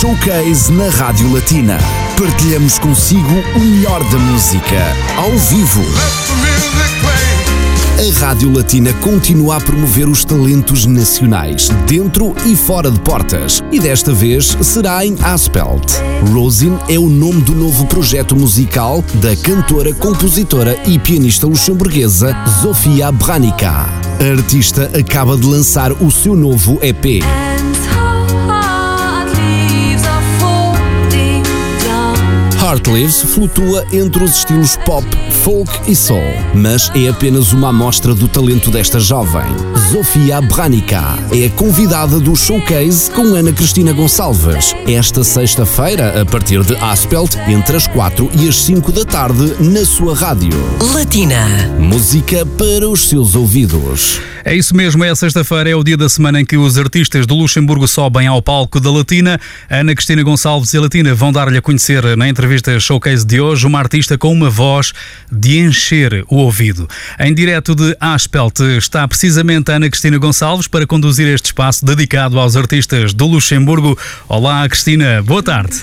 Showcase na Rádio Latina. Partilhamos consigo o melhor da música, ao vivo. A Rádio Latina continua a promover os talentos nacionais, dentro e fora de portas. E desta vez será em Aspelt. Rosin é o nome do novo projeto musical da cantora, compositora e pianista luxemburguesa Zofia Branica. A artista acaba de lançar o seu novo EP. Heart Lives flutua entre os estilos pop, folk e soul, mas é apenas uma amostra do talento desta jovem. Zofia Branica é a convidada do showcase com Ana Cristina Gonçalves, esta sexta-feira, a partir de Aspelt, entre as 4 e as 5 da tarde, na sua rádio. Latina. Música para os seus ouvidos. É isso mesmo, é sexta-feira, é o dia da semana em que os artistas do Luxemburgo sobem ao palco da Latina. Ana Cristina Gonçalves e a Latina vão dar-lhe a conhecer na entrevista showcase de hoje uma artista com uma voz de encher o ouvido. Em direto de Aspelt está precisamente Ana Cristina Gonçalves para conduzir este espaço dedicado aos artistas do Luxemburgo. Olá, Cristina, boa tarde.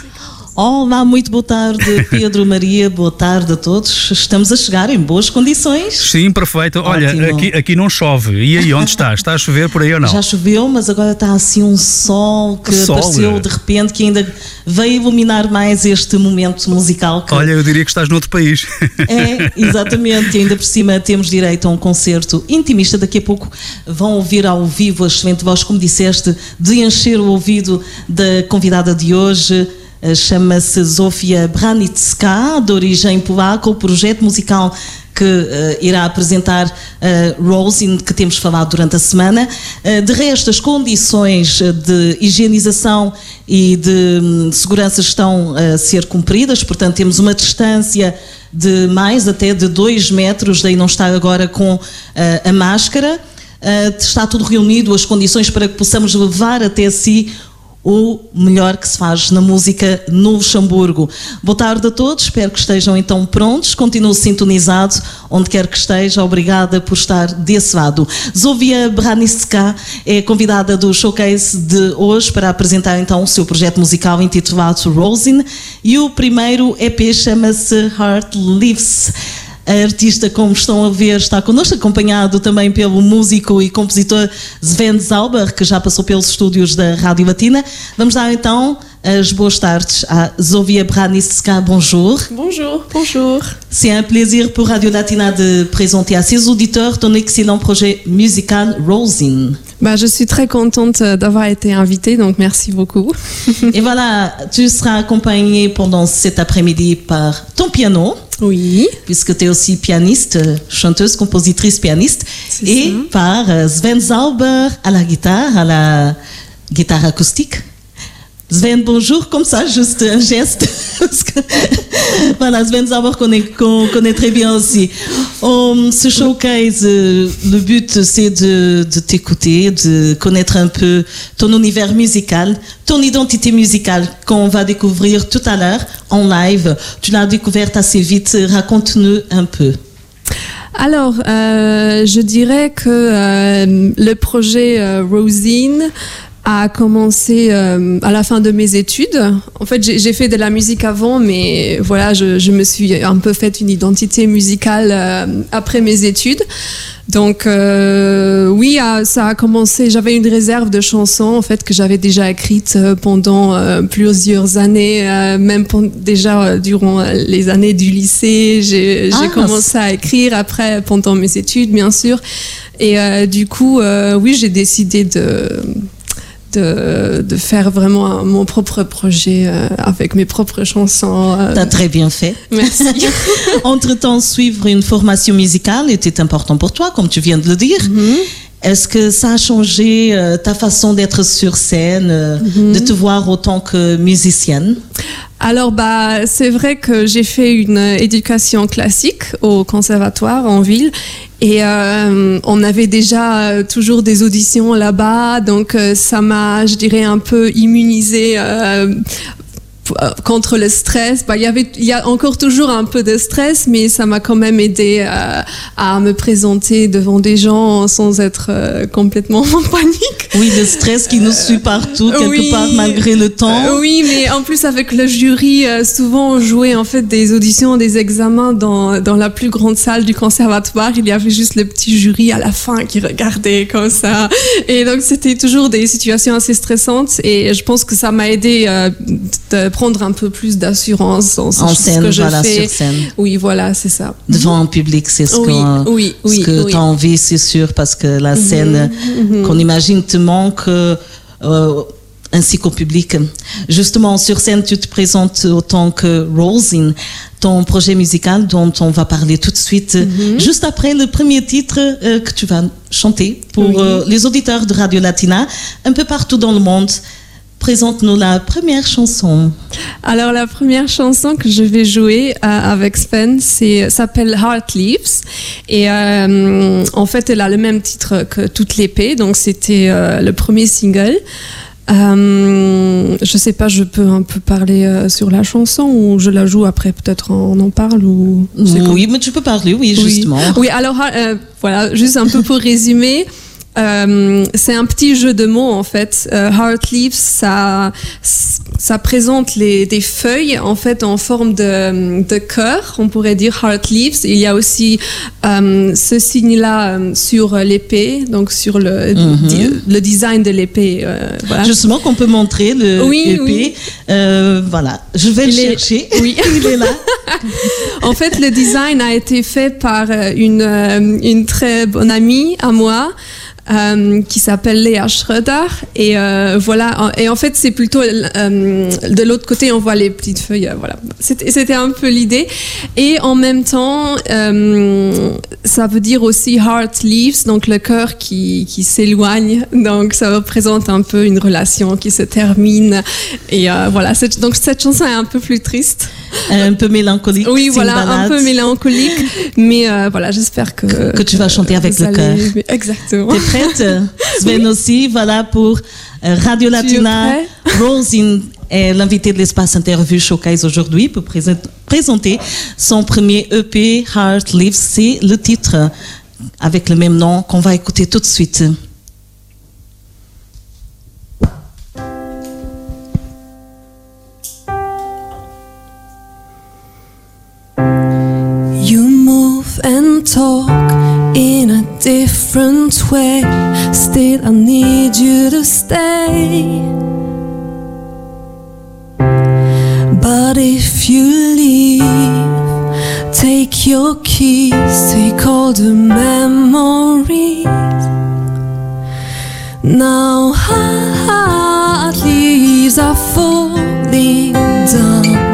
Olá, muito boa tarde, Pedro, Maria, boa tarde a todos. Estamos a chegar em boas condições. Sim, perfeito. Olha, aqui, aqui não chove. E aí, onde está? Está a chover por aí ou não? Já choveu, mas agora está assim um sol que sol, apareceu de repente que ainda veio iluminar mais este momento musical. Que... Olha, eu diria que estás noutro país. É, exatamente. E ainda por cima temos direito a um concerto intimista. Daqui a pouco vão ouvir ao vivo a excelente voz, como disseste, de encher o ouvido da convidada de hoje. Eh, chama-se Zofia Branitska, de origem polaca, o projeto musical que uh, irá apresentar uh, Rosin, que temos falado durante a semana. Uh, de resto, as condições de higienização e de um, segurança estão a ser cumpridas, portanto, temos uma distância de mais até de 2 metros, daí não estar agora com a máscara. está tudo reunido, as condições para que possamos levar até si o melhor que se faz na música no Luxemburgo. Boa tarde a todos, espero que estejam então prontos. Continuo sintonizado, onde quer que esteja. Obrigada por estar desse lado. Zovia Braniska é convidada do showcase de hoje para apresentar então o seu projeto musical intitulado Rosin e o primeiro EP chama-se Heart Lives. A artista, como estão a ver, está connosco, acompanhado também pelo músico e compositor Sven Zauber, que já passou pelos estúdios da Rádio Latina. Vamos dar então as boas tardes à Zovia Braniska. Bonjour. Bonjour, bonjour. C'est un plaisir pour Radio Latina de présenter à ses auditeurs ton excellent projet musical Rosin. Bah, je suis très contente d'avoir été invitée, donc merci beaucoup. Et voilà, tu seras accompagnée pendant cet après-midi par ton piano. Oui. Puisque tu es aussi pianiste, chanteuse, compositrice, pianiste. Et ça. par euh, Sven Zauber à la guitare, à la guitare acoustique. Sven, bonjour, comme ça, juste un geste. voilà, Sven Zauber connaît, connaît très bien aussi. Um, ce showcase, euh, le but, c'est de, t'écouter, de connaître un peu ton univers musical, ton identité musicale qu'on va découvrir tout à l'heure en live. Tu l'as découverte assez vite. Raconte-nous un peu. Alors, euh, je dirais que euh, le projet Rosine a commencé euh, à la fin de mes études. En fait, j'ai fait de la musique avant, mais voilà, je, je, me suis un peu fait une identité musicale euh, après mes études. Donc euh, oui, ça a commencé. J'avais une réserve de chansons en fait que j'avais déjà écrites pendant plusieurs années, même déjà durant les années du lycée. J'ai ah, commencé à écrire après pendant mes études, bien sûr. Et du coup, oui, j'ai décidé de de, de, faire vraiment mon propre projet euh, avec mes propres chansons. Euh. T'as très bien fait. Merci. Entre-temps, suivre une formation musicale était important pour toi, comme tu viens de le dire. Mm -hmm. Est-ce que ça a changé euh, ta façon d'être sur scène, mm -hmm. de te voir autant que musicienne? Alors bah c'est vrai que j'ai fait une éducation classique au conservatoire en ville et euh, on avait déjà toujours des auditions là-bas. Donc euh, ça m'a je dirais un peu immunisé euh, euh, contre le stress. Bah, il y avait, il y a encore toujours un peu de stress, mais ça m'a quand même aidé euh, à me présenter devant des gens sans être euh, complètement en panique. Oui, le stress qui nous suit partout, quelque part, malgré le temps. oui, mais en plus, avec le jury, souvent, on jouait en fait des auditions, des examens dans, dans la plus grande salle du conservatoire. Il y avait juste le petit jury à la fin qui regardait comme ça. Et donc, c'était toujours des situations assez stressantes. Et je pense que ça m'a aidé de prendre un peu plus d'assurance en, scène, que je voilà, fais. Sur scène. Oui, voilà, c'est ça. Devant un public, c'est ce, oui, oui, que tu as envie, c'est sûr, parce que la mhm, scène mhm. qu'on imagine te manque. Euh, ainsi qu'au public. Justement, sur scène, tu te présentes autant que Rosine, ton projet musical dont on va parler tout de suite, mhm. juste après le premier titre euh, que tu vas chanter pour euh, les auditeurs de Radio Latina, un peu partout dans le monde. Présente-nous la première chanson. Alors la première chanson que je vais jouer euh, avec Sven, s'appelle Heart Leaves et euh, en fait elle a le même titre que toute l'épée, donc c'était euh, le premier single. je sais pas, je peux un peu parler sur la chanson ou je la joue après, peut-être on en parle ou. Oui, mais tu peux parler, oui, justement. Oui, alors voilà, juste un peu pour résumer. Euh, c'est un petit jeu de mots en fait. Euh, Heart Leaves, ça, ça présente les, des feuilles en fait en forme de, de cœur. On pourrait dire Heart Leaves. Il y a aussi euh, ce signe-là euh, sur l'épée, donc sur le, mhm. le design de l'épée. Voilà. Justement, qu'on peut montrer le oui, Oui. voilà, je vais le chercher. Oui, il est là. en fait, le design a été fait par une, une très bonne amie à moi. Euh, qui s'appelle Léa Schroeder. Et euh, voilà, et en fait, c'est plutôt euh, de l'autre côté, on voit les petites feuilles. voilà, c'était un peu l'idée. Et en même temps, ça veut dire aussi heart leaves, donc le cœur qui, qui s'éloigne. Donc ça représente un peu une relation qui se termine. Et voilà, donc cette chanson est un peu plus triste. Un peu mélancolique. Oui, voilà, un peu mélancolique. Mais voilà, j'espère que, que. tu vas chanter avec le cœur. Exactement. Sven aussi, voilà pour euh, Radio Latina. Rosine est l'invité de l'espace interview Showcase aujourd'hui pour présenter son premier EP, Heart Lives. C'est le titre avec le même nom qu'on va écouter tout de suite. Different way. Still, I need you to stay. But if you leave, take your keys, take all the memories. Now, heart leaves are falling down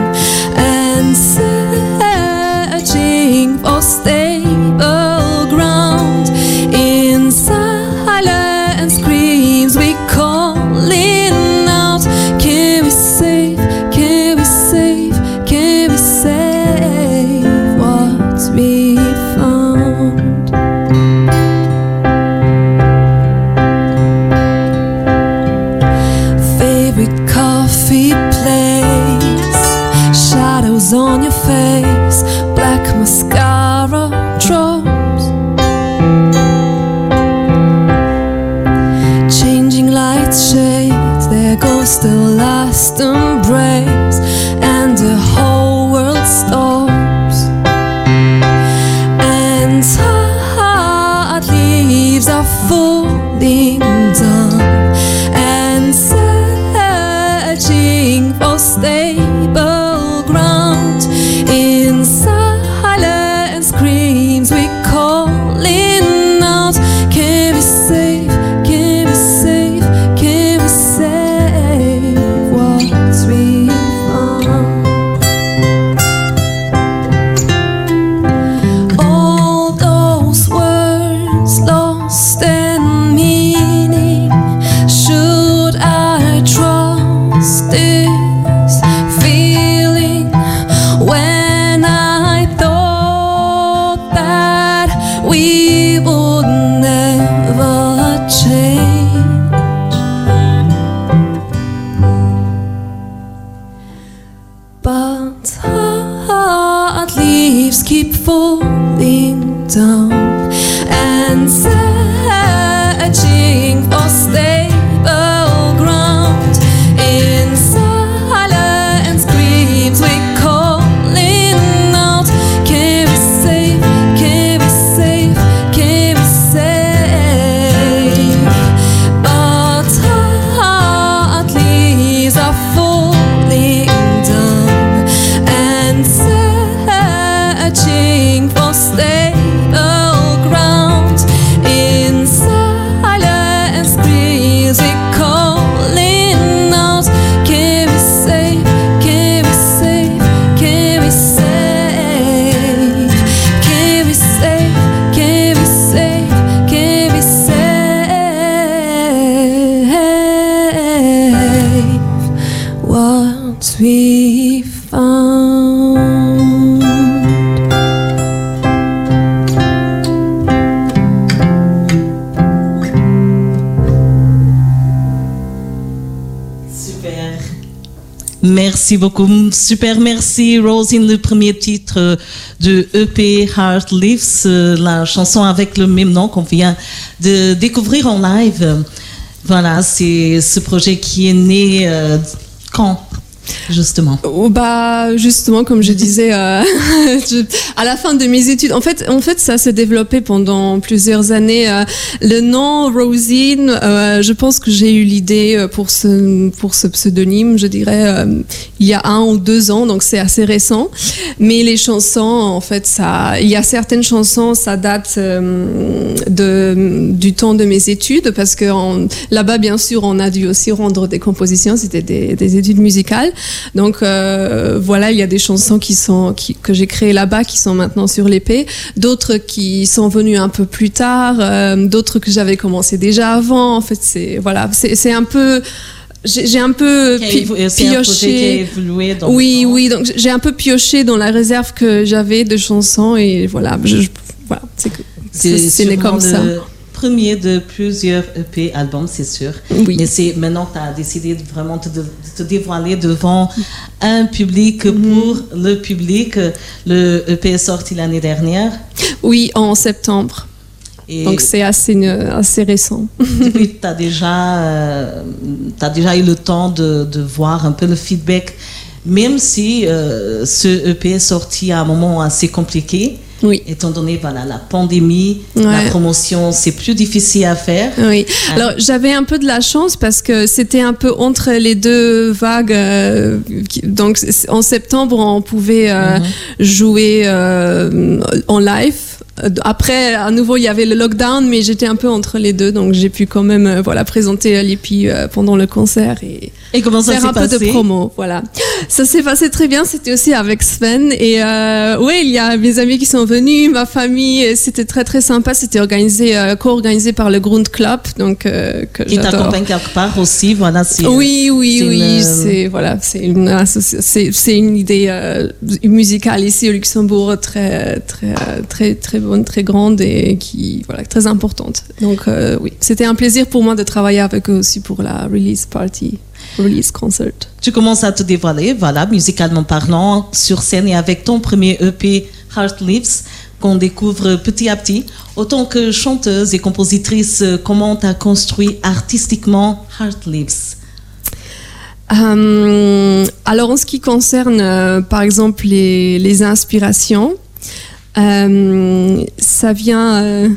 Merci beaucoup. Super, merci Rosine, le premier titre euh, de EP Heart Lives, euh, la chanson avec le même nom qu'on vient de découvrir en live. Voilà, c'est ce projet qui est né euh, quand? Justement. Oh, bah justement comme je disais euh, à la fin de mes études en fait en fait ça s'est développé pendant plusieurs années euh, le nom Rosine euh, je pense que j'ai eu l'idée pour ce pour ce pseudonyme je dirais il y a un ou deux ans donc c'est assez récent. Mais les chansons en fait ça il y a certaines chansons ça date de du temps de mes études parce que là-bas bien sûr on a dû aussi rendre des compositions c'était des études musicales donc euh, voilà, il y a des chansons qui sont qui, que j'ai créées là-bas qui sont maintenant sur l'épée, d'autres qui sont venues un peu plus tard, euh, d'autres que j'avais commencé déjà avant. En fait, c'est voilà, c'est un peu j'ai un peu pioché. évolué dans Oui, oui, donc j'ai un peu pioché dans la réserve que j'avais de chansons et voilà, je, je- voilà, c'est né comme ça. Premier de plusieurs EP albums, c'est sûr. Oui. Mais c'est maintenant que tu as décidé de vraiment te, de te dévoiler devant un public Mhm. pour le public. Le EP est sorti l'année dernière. Oui, en septembre. Et Donc c'est assez assez récent. tu as, déjà, euh, déjà eu le temps de, de voir un peu le feedback, même si euh, ce EP est sorti à un moment assez compliqué. Oui. Étant donné voilà, la pandémie, la promotion, c'est plus difficile à faire. Oui. Ah. Alors j'avais un peu de la chance parce que c'était un peu entre les deux vagues. euh, donc en septembre on pouvait euh, jouer euh, en live. Euh, Après, à nouveau, il y avait le lockdown, mais j'étais un peu entre les deux, donc j'ai pu quand même euh, voilà présenter l'EPI euh, pendant le concert et Et comment ça faire s'est un peu de promo. Voilà, ça s'est passé très bien. C'était aussi avec Sven et euh, oui, il y a mes amis qui sont venus, ma famille. C'était très très sympa. C'était organisé, euh, co-organisé par le Grund Club, donc euh, que qui t'accompagne quelque part aussi. Voilà, c'est, Oui, oui, oui, une, euh, c'est voilà, c'est une associ- c'est c'est une idée euh, musicale ici au Luxembourg très très euh, très très bonne, très grande et qui voilà très importante. Donc euh, oui, c'était un plaisir pour moi de travailler avec eux aussi pour la release party, release concert. Tu commences à te dévoiler, voilà, musicalement parlant, sur scène et avec ton premier EP Heart Lives qu'on découvre petit à petit. Autant que chanteuse et compositrice, comment tu as construit artistiquement Heart Lives? Euh, alors en ce qui concerne euh, par exemple les, les inspirations, euh, ça vient,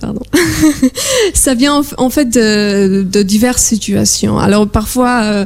pardon, ça vient en, fait de, de diverses situations. Alors parfois, euh,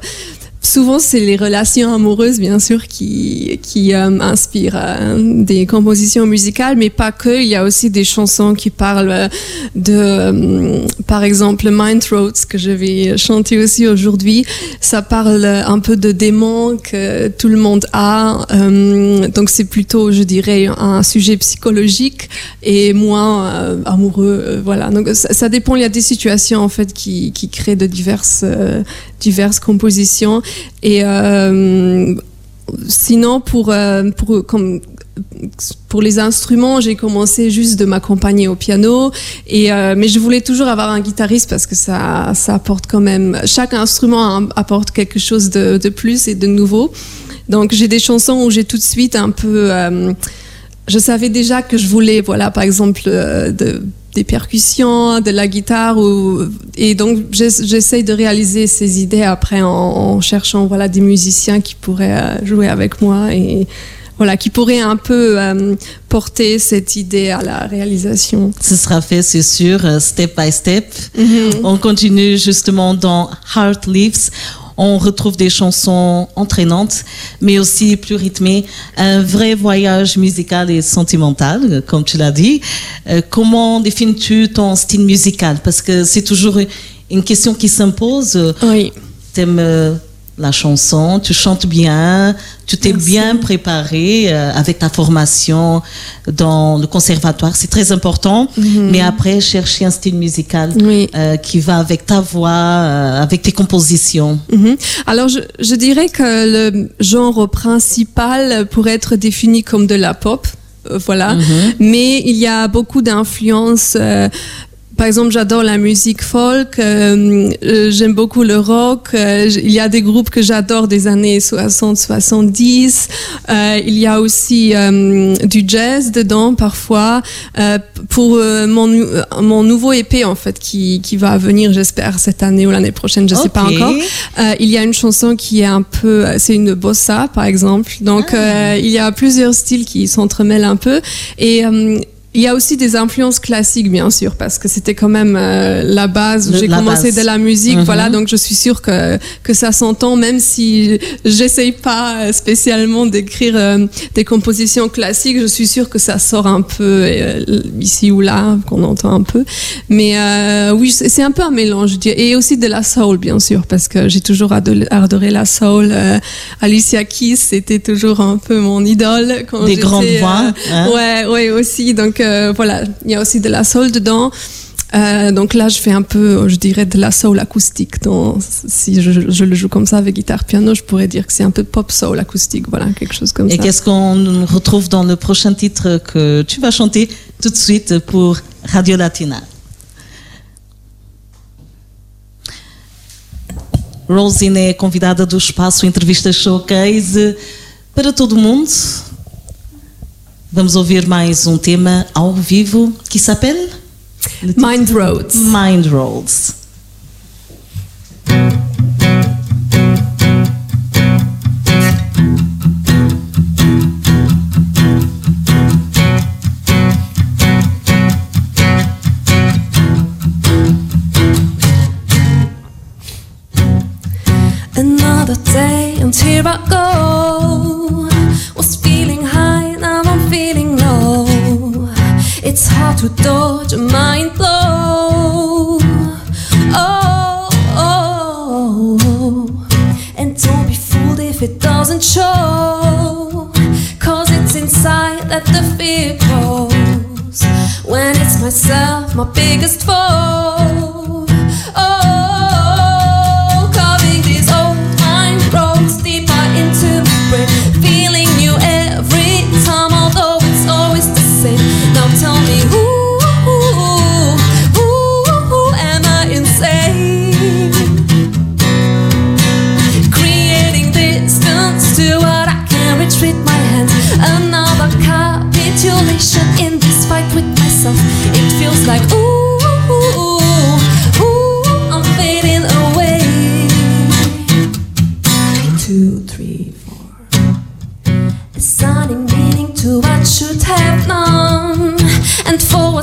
souvent c'est les relations amoureuses bien sûr qui qui euh, inspirent euh, des compositions musicales, mais pas que. Il y a aussi des chansons qui parlent euh, de, euh, par exemple, Mind Throats que je vais chanter aussi aujourd'hui. Ça parle un peu de démons que tout le monde a. Euh, donc c'est plutôt, je dirais, un sujet psychologique et moins euh, amoureux. voilà. Donc ça, ça dépend. Il y a des situations en fait qui, qui créent de diverses diverses compositions et euh, sinon pour euh, pour comme pour les instruments, j'ai commencé juste de m'accompagner au piano, et euh, mais je voulais toujours avoir un guitariste parce que ça, ça apporte quand même. Chaque instrument apporte quelque chose de, de plus et de nouveau. Donc j'ai des chansons où j'ai tout de suite un peu je savais déjà que je voulais, voilà, par exemple, de, des percussions, de la guitare, ou, et donc j'essaye de réaliser ces idées après en, en, cherchant, voilà, des musiciens qui pourraient euh, jouer avec moi et voilà, qui pourraient un peu euh, porter cette idée à la réalisation. Ce sera fait, c'est sûr, euh, step by step. Mm -hmm. On continue justement dans Heart Leaves on retrouve des chansons entraînantes, mais aussi plus rythmées, un vrai voyage musical et sentimental, comme tu l'as dit. Euh, comment définis-tu ton style musical? Parce que c'est toujours une question qui s'impose. Oui. T'aimes euh, la chanson, tu chantes bien, tu t'es bien préparé euh, avec ta formation dans le conservatoire, c'est très important. Mm -hmm. Mais après, chercher un style musical oui. euh, qui va avec ta voix, euh, avec tes compositions. Mm -hmm. Alors, je, je, dirais que le genre principal pourrait être défini comme de la pop. Voilà, Mm -hmm. mais il y a beaucoup d'influences par exemple, j'adore la musique folk, euh, euh, j'aime beaucoup le rock. Euh, il y a des groupes que j'adore des années 60, 70. il y a aussi du jazz dedans parfois. pour mon, mon nouveau EP en fait qui, qui va venir, j'espère cette année ou l'année prochaine, je ne okay. sais pas encore. il y a une chanson qui est un peu, c'est une bossa par exemple. Donc ah. il y a plusieurs styles qui s'entremêlent un peu et il y a aussi des influences classiques, bien sûr, parce que c'était quand même euh, la base où j'ai commencé base. de la musique. Mm -hmm. Voilà, donc je suis sûre que, que ça s'entend, même si j'essaye pas spécialement d'écrire euh, des compositions classiques. Je suis sûre que ça sort un peu euh, ici ou là, qu'on entend un peu. Mais oui, c'est un peu un mélange. Et aussi de la soul, bien sûr, parce que j'ai toujours adoré, adoré, la soul. Alicia Keys, c'était toujours un peu mon idole. Quand des grandes voix. Hein? Ouais, ouais, aussi. Donc, euh, voilà, il y a aussi de la soul dedans. Euh, donc là, je fais un peu, je dirais, de la soul acoustique. Donc, si je, je, le joue comme ça avec guitare piano, je pourrais dire que c'est un peu pop soul acoustique, voilà, quelque chose comme Et ça. Et qu'est-ce qu'on retrouve dans le prochain titre que tu vas chanter tout de suite pour Radio Latina? Rosine é convidada do espaço Entrevista Showcase para todo mundo. Vamos ouvir mais um tema ao vivo que se appelle Mind Roads. Mind Roads. Another day and here I go. To dodge a mind blow. Oh, oh, oh. and don't be fooled if it doesn't show. Cause it's inside that the fear grows. When it's myself, my biggest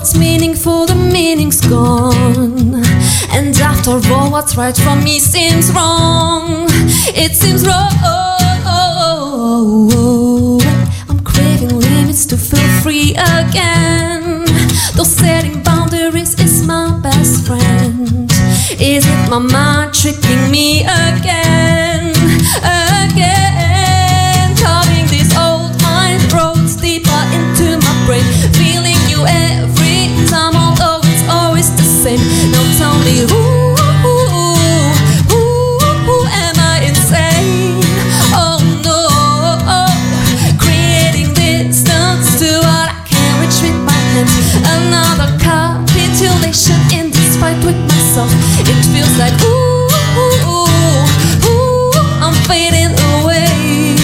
what's meaningful, the meaning's gone. And after all, what's right for me seems wrong. It seems wrong. I'm craving limits to feel free again. Though setting boundaries is my best friend. Is it my mind tricking me again? Again, am I insane? Oh no, creating distance to what I can't my hands. Another capitulation in this fight with myself. It feels like ooh, ooh, ooh, I'm fading away.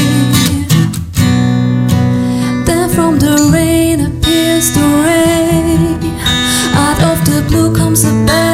Then from the rain appears the rain. Out of the blue comes a bell.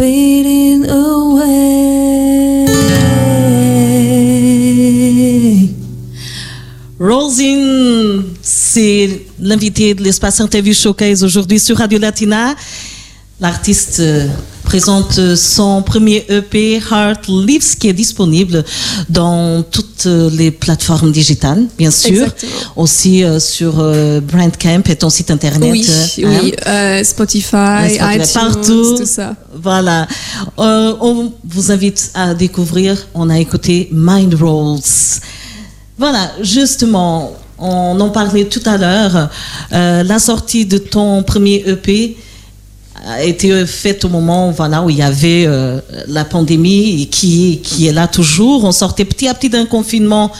fading away. Rosine, c'est l'invité de l'espace Interview Showcase aujourd'hui sur Radio Latina, l'artiste euh, présente son premier EP Heart Lives qui est disponible dans toutes les plateformes digitales, bien sûr. Exactement. Aussi euh, sur euh, Brandcamp et ton site internet. Oui, euh, oui, euh, Spotify, iTunes, partout. tout ça. Voilà. Euh, on vous invite à découvrir. On a écouté Mind Rolls. Voilà, justement, on en parlait tout à l'heure. Euh, la sortie de ton premier EP a été faite au moment voilà, où il y avait euh, la pandémie et qui, qui est là toujours. On sortait petit à petit d'un confinement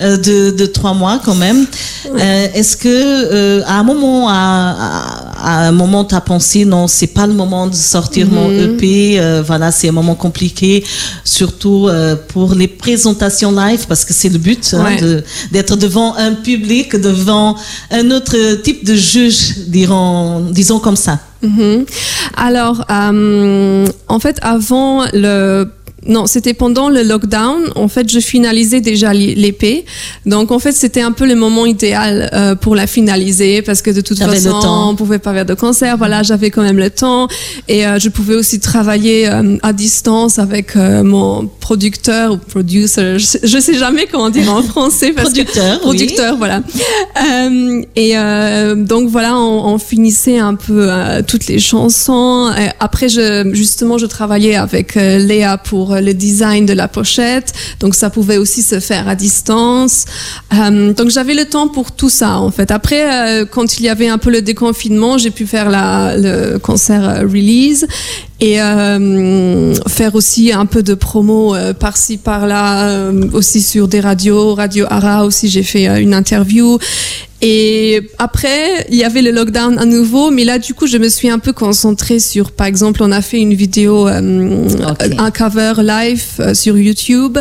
euh, de, de trois mois quand même. Euh, Est-ce que à un moment, à, à, un moment, tu as pensé non, c'est pas le moment de sortir mon EP. euh, voilà, c'est un moment compliqué, surtout euh, pour les présentations live parce que c'est le but hein, de- d'être devant un public, devant un autre type de juge, dirons, disons comme ça. Mhm. Alors, euh, en fait, avant le non, c'était pendant le lockdown. En fait, je finalisais déjà l'épée. Donc, en fait, c'était un peu le moment idéal euh, pour la finaliser parce que de toute façon, on pouvait pas faire de concert. Voilà, j'avais quand même le temps et euh, je pouvais aussi travailler euh, à distance avec euh, mon producteur ou producer. Je sais, je sais jamais comment dire en français. Parce que- Producteur, oui. producteur, voilà. Euh, et euh, donc voilà, on, on finissait un peu euh, toutes les chansons. Et après, je, justement, je travaillais avec euh, Léa pour le design de la pochette, donc ça pouvait aussi se faire à distance. Euh, donc j'avais le temps pour tout ça en fait. Après, euh, quand il y avait un peu le déconfinement, j'ai pu faire la, le concert euh, release et euh, faire aussi un peu de promo euh, par-ci par-là euh, aussi sur des radios radio Ara aussi j'ai fait une interview. Et après il y avait le lockdown à nouveau mais là du coup je me suis un peu concentrée sur par exemple on a fait une vidéo un cover live sur YouTube.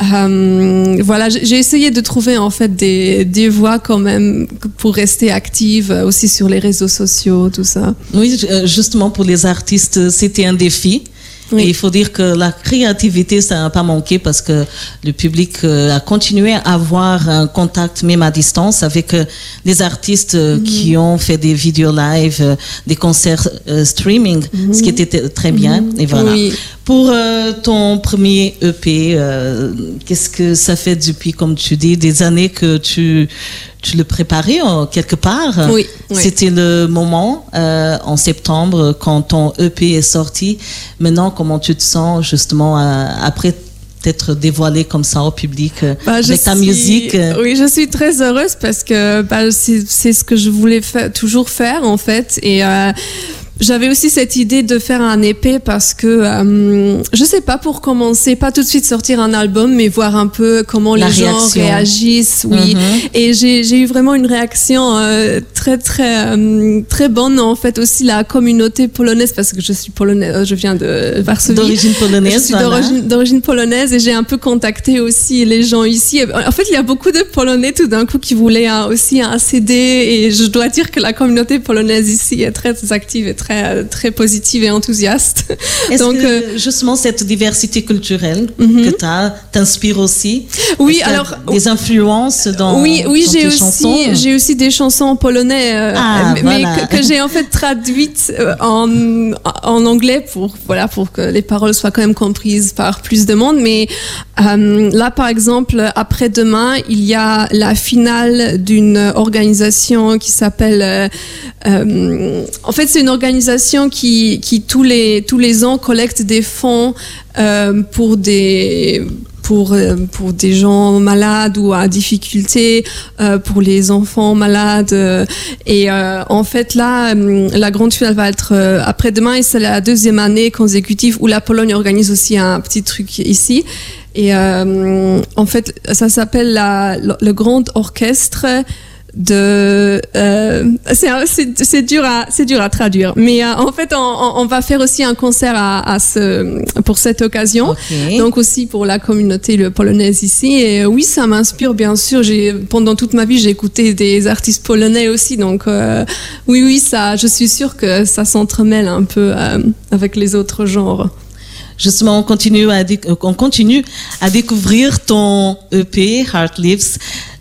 Voilà j'ai essayé de trouver en fait des, des voies quand même pour rester active aussi sur les réseaux sociaux tout ça. Oui, ju- justement pour les artistes, c'était un défi. Oui. Et il faut dire que la créativité, ça n'a pas manqué parce que le public euh, a continué à avoir un contact même à distance avec euh, des artistes euh, qui ont fait des vidéos live, euh, des concerts streaming, ce qui était t- très bien. Et voilà. Oui. Pour euh, ton premier EP, euh, qu'est-ce que ça fait depuis, comme tu dis, des années que tu, tu le préparais en quelque part? Oui, oui. C'était le moment euh, en septembre quand ton EP est sorti. Maintenant, comment tu te sens justement euh, après t'être dévoilé comme ça au public euh, Bah, avec ta suis- musique euh, Oui, je suis très heureuse parce que bah, c'est c'est ce que je voulais fa- toujours faire en fait. Et euh, j'avais aussi cette idée de faire un épée parce que euh, je sais pas pour commencer, pas tout de suite sortir un album, mais voir un peu comment La les gens réagissent. Oui. Mhm. Et j'ai eu vraiment une réaction euh, très très euh, très bonne en fait aussi la communauté polonaise parce que je suis polonaise, je viens de Varsovie. d'origine polonaise. Je suis voilà. d'origine- polonaise et j'ai un peu contacté aussi les gens ici. En fait, il y a beaucoup de Polonais tout d'un coup qui voulaient un- aussi un CD et je dois dire que la communauté polonaise ici est très active et très très positive et enthousiaste. Est-ce Donc que euh, justement cette diversité culturelle Mhm. que tu as t'inspire aussi? Oui, alors des influences dans, oui, oui, dans j'ai tes aussi, chansons? j'ai aussi des chansons en polonais, euh, Ah, mais voilà. que, que j'ai en fait traduites euh, en, en anglais pour voilà pour que les paroles soient quand même comprises par plus de monde. Mais euh, là, par exemple, après-demain, il y a la finale d'une organisation qui s'appelle. euh, euh, en fait, c'est une organisation qui, qui tous les tous les ans collecte des fonds euh, pour des pour, euh, pour des gens malades ou à difficulté, euh, pour les enfants malades. et en fait, là, la grande finale va être après-demain et c'est la deuxième année consécutive où la Pologne organise aussi un petit truc ici. Et en fait, ça s'appelle le Grand Orchestre de euh, c'est un- c'est dur à c'est dur à traduire. Mais euh, en fait on, va faire aussi un concert à, à ce pour cette occasion. Donc aussi pour la communauté le polonaise ici. Et euh, oui ça m'inspire bien sûr. J'ai pendant toute ma vie j'ai écouté des artistes polonais aussi. Donc euh, oui oui ça je suis sûre que ça s'entremêle un peu euh, avec les autres genres. Justement, on continue à, on continue à découvrir ton EP, Heart Lives.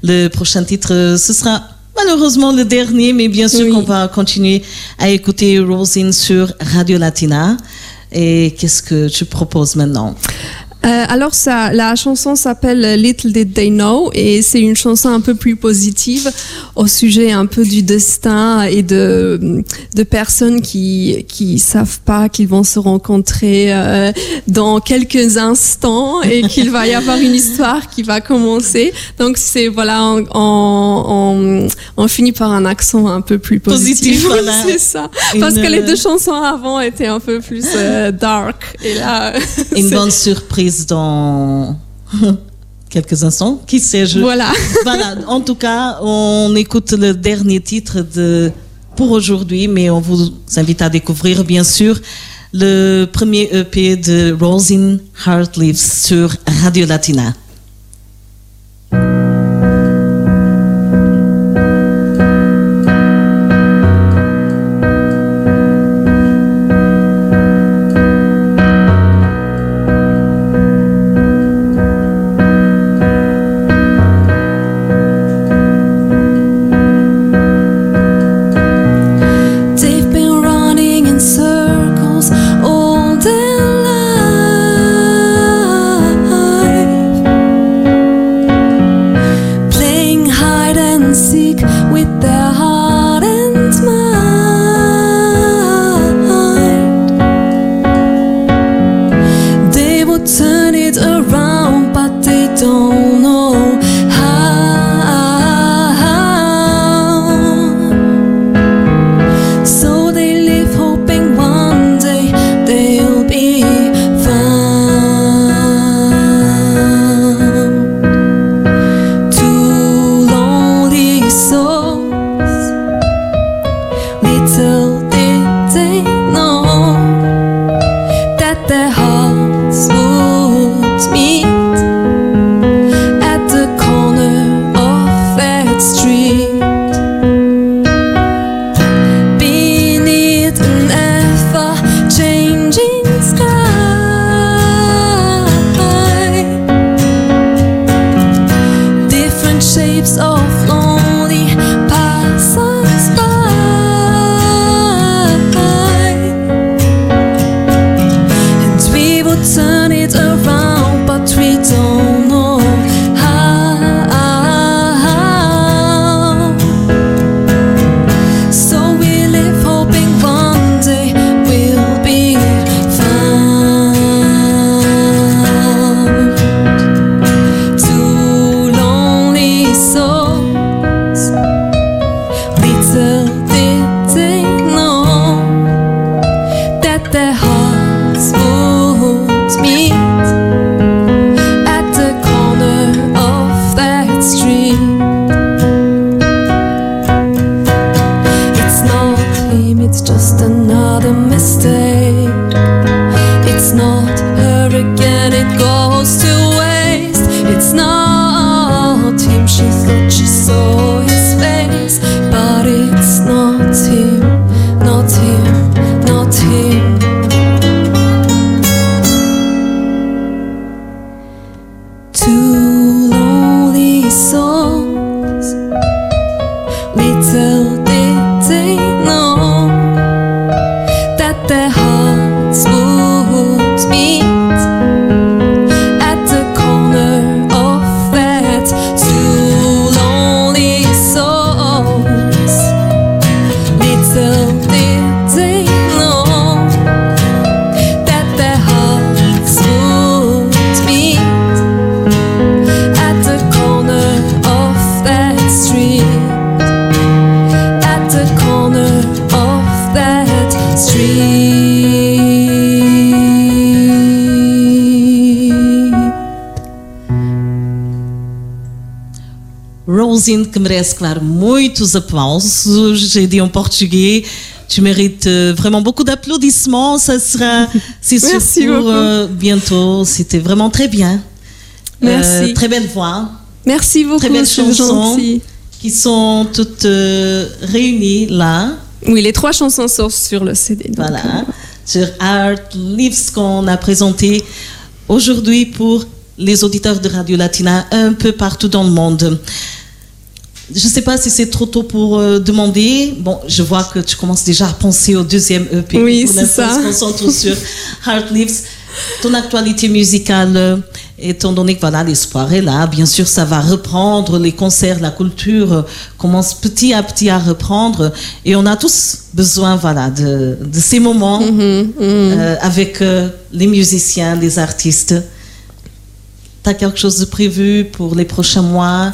Le prochain titre, ce sera malheureusement le dernier, mais bien sûr Oui. qu'on va continuer à écouter Rosine sur Radio Latina. Et qu'est-ce que tu proposes maintenant? Euh, alors ça, la chanson s'appelle Little Did They Know et c'est une chanson un peu plus positive au sujet un peu du destin et de, de personnes qui qui savent pas qu'ils vont se rencontrer euh, dans quelques instants et qu'il va y avoir une histoire qui va commencer. Donc c'est voilà, on, on, on- on finit par un accent un peu plus positif. Positif, voilà. c'est ça. Parce que les euh, deux chansons avant étaient un peu plus euh, dark et là Une bonne surprise dans quelques instants. Qui sait je... Voilà. Voilà. En tout cas, on écoute le dernier titre de pour aujourd'hui, mais on vous invite à découvrir bien sûr le premier EP de Rosine Heartleaves sur Radio Latina. me. Rosine, que merece, claro, muitos aplausos. J'ai dit en portugais. Tu mérites euh, vraiment beaucoup d'applaudissements. Ça sera, c'est sûr, Merci pour euh, bientôt. C'était vraiment très bien. Merci. Euh, très belle voix. Merci beaucoup, Très belles chansons gentil. qui sont toutes euh, réunies là. Oui, les trois chansons sortent sur le CD. donc, Voilà. euh, Sur Art Lives qu'on a présenté aujourd'hui pour les auditeurs de Radio Latina un peu partout dans le monde. Je ne sais pas si c'est trop tôt pour euh, demander. Bon, je vois que tu commences déjà à penser au deuxième EP. Oui, c'est ça. On se concentre sur Heart Lives. Ton actualité musicale, euh, étant donné que voilà, l'espoir est là, bien sûr, ça va reprendre. Les concerts, la culture euh, commence petit à petit à reprendre. Et on a tous besoin voilà, de, de ces moments Mhm, euh, avec les musiciens, les artistes. Tu as quelque chose de prévu pour les prochains mois?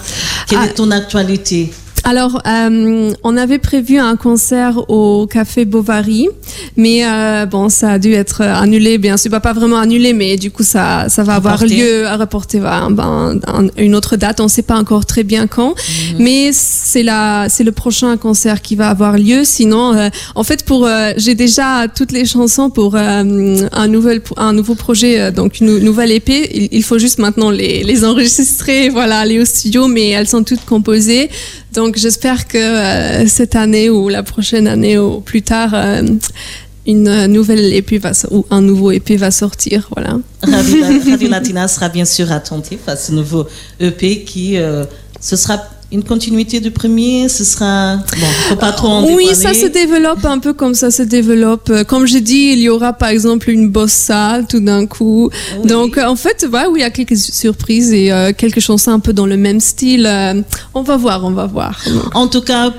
Quelle Ah. est ton actualité? Alors, euh, on avait prévu un concert au Café Bovary, mais euh, bon, ça a dû être annulé, bien sûr, bah, pas vraiment annulé, mais du coup, ça, ça va avoir lieu à reporter ben, un- une autre date. On ne sait pas encore très bien quand, mais c'est la, c'est le prochain concert qui va avoir lieu. Sinon, euh, en fait, pour, euh, j'ai déjà toutes les chansons pour euh, un nouvel, un nouveau projet, euh, donc une nouvelle épée. Il, il faut juste maintenant les, les enregistrer, voilà, aller au studio, mais elles sont toutes composées. Donc j'espère que euh, cette année ou la prochaine année ou plus tard, euh, une nouvelle épée va, ou un nouveau épée va sortir. Voilà. Radio, Radio Latina sera bien sûr attentif à ce nouveau EP qui, euh, ce sera une continuité du premier, ce sera... Bon, faut pas trop en Oui, dévoiler. ça se développe un peu comme ça se développe. Euh, Comme j'ai dit, il y aura par exemple une bossa tout d'un coup. Oui. Donc euh, en fait, ouais, oui, il y a quelques surprises et euh, quelques chansons un peu dans le même style. Euh, on va voir, on va voir. En tout cas,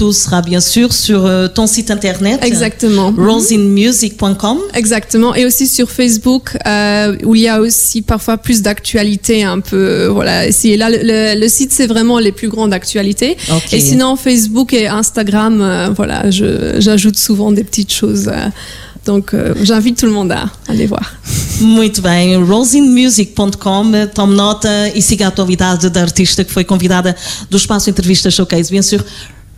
tout sera bien sûr sur euh, ton site internet. Exactement. rosinmusic.com. Exactement. Et aussi sur Facebook, euh, où il y a aussi parfois plus d'actualités un peu. euh, Voilà. Ici et là, le, site, c'est vraiment les plus grandes actualités. Et sinon, Facebook et Instagram, euh, voilà, j'ajoute souvent des petites choses. donc, euh, j'invite tout le monde à aller voir. Muito bem, rosinmusic.com, tome nota e siga a atualidade da artista que foi convidada do Espaço Entrevista Showcase. Bien sûr,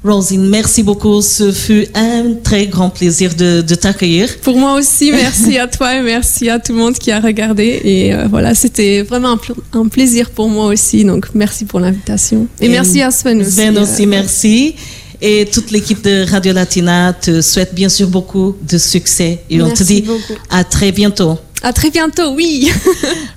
Rosine, merci beaucoup. Ce fut un très grand plaisir de, de t'accueillir. Pour moi aussi, merci à toi et merci à tout le monde qui a regardé. Et euh, voilà, c'était vraiment un, pl- un plaisir pour moi aussi. Donc, merci pour l'invitation. Et, merci à Sven aussi. Sven euh, aussi, merci. Et toute l'équipe de Radio Latina te souhaite bien sûr beaucoup de succès. Et on te dit beaucoup. à très bientôt. À très bientôt, oui.